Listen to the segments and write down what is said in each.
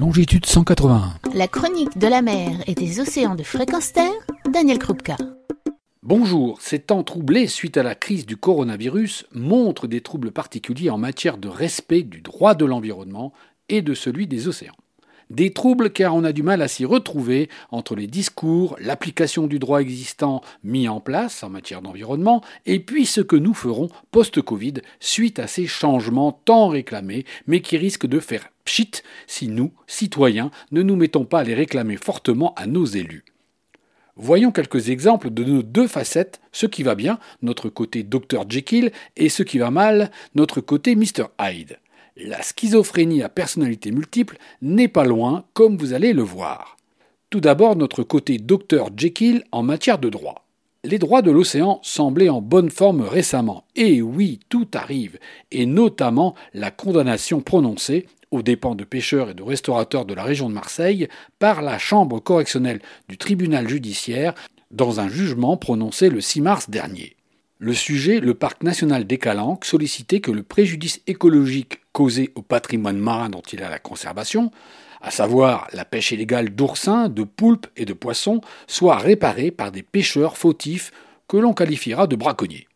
longitude 181. La chronique de la mer et des océans de fréquence terre, Daniel Krupka. Bonjour, ces temps troublés suite à la crise du coronavirus montrent des troubles particuliers en matière de respect du droit de l'environnement et de celui des océans. Des troubles car on a du mal à s'y retrouver entre les discours, l'application du droit existant mis en place en matière d'environnement, et puis ce que nous ferons post-Covid suite à ces changements tant réclamés, mais qui risquent de faire si nous, citoyens, ne nous mettons pas à les réclamer fortement à nos élus. Voyons quelques exemples de nos deux facettes, ce qui va bien, notre côté Dr Jekyll, et ce qui va mal, notre côté Mr Hyde. La schizophrénie à personnalité multiple n'est pas loin, comme vous allez le voir. Tout d'abord, notre côté Dr Jekyll en matière de droit. Les droits de l'océan semblaient en bonne forme récemment. Et oui, tout arrive, et notamment la condamnation prononcée, aux dépens de pêcheurs et de restaurateurs de la région de Marseille, par la Chambre correctionnelle du tribunal judiciaire dans un jugement prononcé le 6 mars dernier. Le sujet, le parc national des Calanques, sollicitait que le préjudice écologique causé au patrimoine marin dont il a la conservation, à savoir la pêche illégale d'oursins, de poulpes et de poissons, soit réparé par des pêcheurs fautifs que l'on qualifiera de braconniers.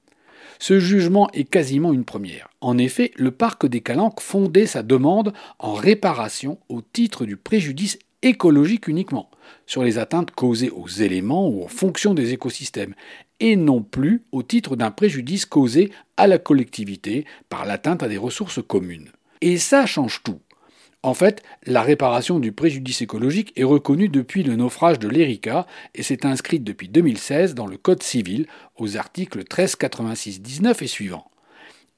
Ce jugement est quasiment une première. En effet, le parc des Calanques fondait sa demande en réparation au titre du préjudice écologique uniquement, sur les atteintes causées aux éléments ou aux fonctions des écosystèmes, et non plus au titre d'un préjudice causé à la collectivité par l'atteinte à des ressources communes. Et ça change tout. En fait, la réparation du préjudice écologique est reconnue depuis le naufrage de l'Erika et s'est inscrite depuis 2016 dans le Code civil aux articles 1386-19 et suivants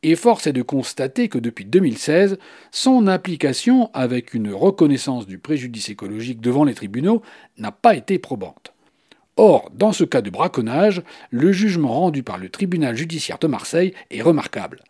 et force est de constater que depuis 2016, son application avec une reconnaissance du préjudice écologique devant les tribunaux n'a pas été probante. Or, dans ce cas de braconnage, le jugement rendu par le tribunal judiciaire de Marseille est remarquable.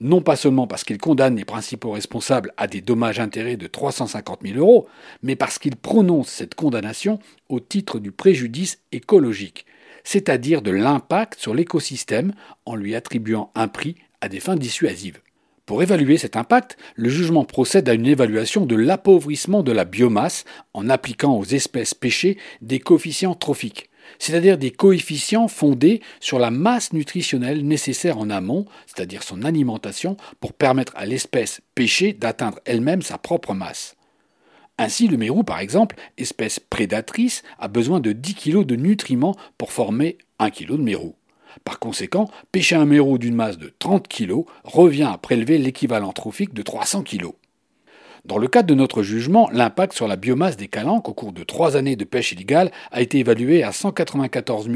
Non pas seulement parce qu'il condamne les principaux responsables à des dommages-intérêts de 350 000 euros, mais parce qu'il prononce cette condamnation au titre du préjudice écologique, c'est-à-dire de l'impact sur l'écosystème en lui attribuant un prix à des fins dissuasives. Pour évaluer cet impact, le jugement procède à une évaluation de l'appauvrissement de la biomasse en appliquant aux espèces pêchées des coefficients trophiques, c'est-à-dire des coefficients fondés sur la masse nutritionnelle nécessaire en amont, c'est-à-dire son alimentation, pour permettre à l'espèce pêchée d'atteindre elle-même sa propre masse. Ainsi, le mérou, par exemple, espèce prédatrice, a besoin de 10 kg de nutriments pour former 1 kg de mérou. Par conséquent, pêcher un mérou d'une masse de 30 kg revient à prélever l'équivalent trophique de 300 kg. Dans le cadre de notre jugement, l'impact sur la biomasse des calanques au cours de trois années de pêche illégale a été évalué à 194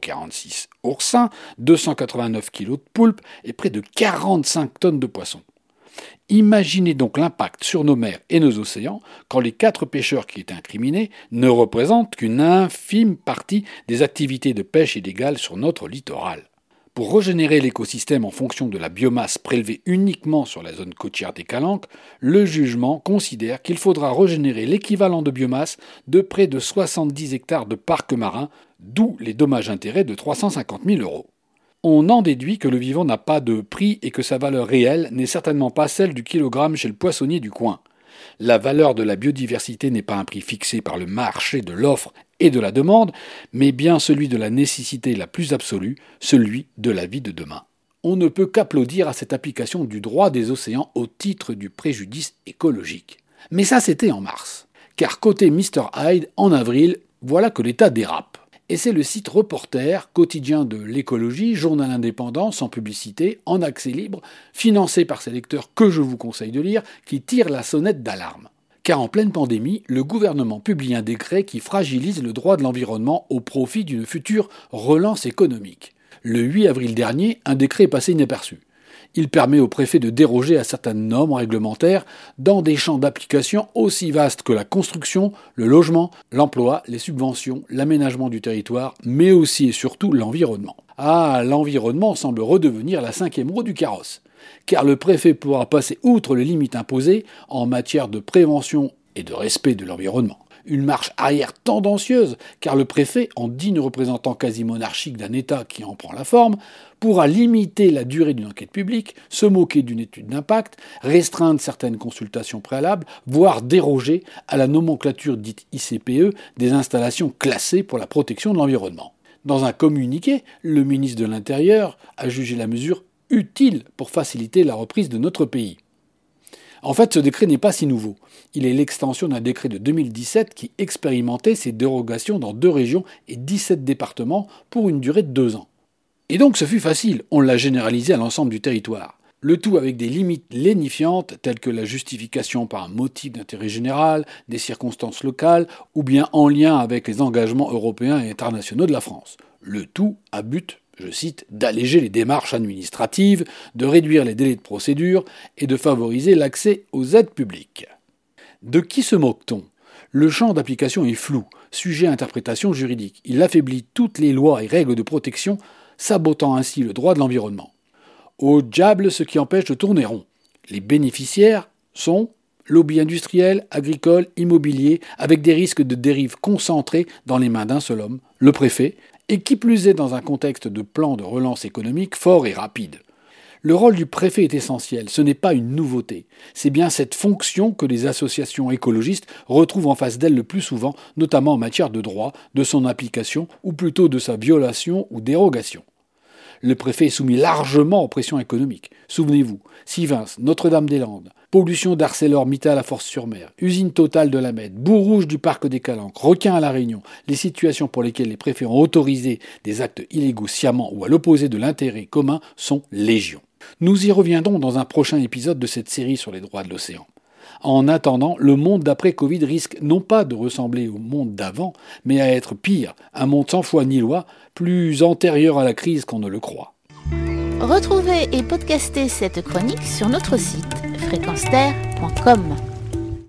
046 oursins, 289 kg de poulpes et près de 45 tonnes de poissons. Imaginez donc l'impact sur nos mers et nos océans quand les quatre pêcheurs qui étaient incriminés ne représentent qu'une infime partie des activités de pêche illégale sur notre littoral. Pour régénérer l'écosystème en fonction de la biomasse prélevée uniquement sur la zone côtière des Calanques, le jugement considère qu'il faudra régénérer l'équivalent de biomasse de près de 70 hectares de parcs marins, d'où les dommages-intérêts de 350 000 euros on en déduit que le vivant n'a pas de prix et que sa valeur réelle n'est certainement pas celle du kilogramme chez le poissonnier du coin. La valeur de la biodiversité n'est pas un prix fixé par le marché de l'offre et de la demande, mais bien celui de la nécessité la plus absolue, celui de la vie de demain. On ne peut qu'applaudir à cette application du droit des océans au titre du préjudice écologique. Mais ça c'était en mars. Car côté Mr Hyde, en avril, voilà que l'État dérape et c'est le site Reporter, quotidien de l'écologie, journal indépendant, sans publicité, en accès libre, financé par ses lecteurs que je vous conseille de lire, qui tire la sonnette d'alarme. Car en pleine pandémie, le gouvernement publie un décret qui fragilise le droit de l'environnement au profit d'une future relance économique. Le 8 avril dernier, un décret est passé inaperçu. Il permet au préfet de déroger à certaines normes réglementaires dans des champs d'application aussi vastes que la construction, le logement, l'emploi, les subventions, l'aménagement du territoire, mais aussi et surtout l'environnement. Ah, l'environnement semble redevenir la cinquième roue du carrosse, car le préfet pourra passer outre les limites imposées en matière de prévention et de respect de l'environnement. Une marche arrière tendancieuse, car le préfet, en digne représentant quasi monarchique d'un État qui en prend la forme, pourra limiter la durée d'une enquête publique, se moquer d'une étude d'impact, restreindre certaines consultations préalables, voire déroger à la nomenclature dite ICPE des installations classées pour la protection de l'environnement. Dans un communiqué, le ministre de l'Intérieur a jugé la mesure utile pour faciliter la reprise de notre pays. En fait, ce décret n'est pas si nouveau. Il est l'extension d'un décret de 2017 qui expérimentait ces dérogations dans deux régions et 17 départements pour une durée de deux ans. Et donc ce fut facile, on l'a généralisé à l'ensemble du territoire. Le tout avec des limites lénifiantes telles que la justification par un motif d'intérêt général, des circonstances locales ou bien en lien avec les engagements européens et internationaux de la France. Le tout à but je cite, d'alléger les démarches administratives, de réduire les délais de procédure et de favoriser l'accès aux aides publiques. De qui se moque-t-on? Le champ d'application est flou, sujet à interprétation juridique. Il affaiblit toutes les lois et règles de protection, sabotant ainsi le droit de l'environnement. Au diable ce qui empêche de tourner rond. Les bénéficiaires sont lobby industriel, agricole, immobilier, avec des risques de dérive concentrés dans les mains d'un seul homme, le préfet, et qui plus est dans un contexte de plan de relance économique fort et rapide. Le rôle du préfet est essentiel, ce n'est pas une nouveauté, c'est bien cette fonction que les associations écologistes retrouvent en face d'elle le plus souvent, notamment en matière de droit, de son application, ou plutôt de sa violation ou dérogation le préfet est soumis largement aux pressions économiques. Souvenez-vous, Sivins, Notre-Dame-des-Landes, pollution d'ArcelorMittal à Force-sur-Mer, usine totale de la Med, bourg rouge du parc des Calanques, requin à la Réunion, les situations pour lesquelles les préfets ont autorisé des actes illégaux sciemment ou à l'opposé de l'intérêt commun sont légion. Nous y reviendrons dans un prochain épisode de cette série sur les droits de l'océan. En attendant, le monde d'après Covid risque non pas de ressembler au monde d'avant, mais à être pire, un monde sans foi ni loi, plus antérieur à la crise qu'on ne le croit. Retrouvez et podcastez cette chronique sur notre site fréquenceterre.com.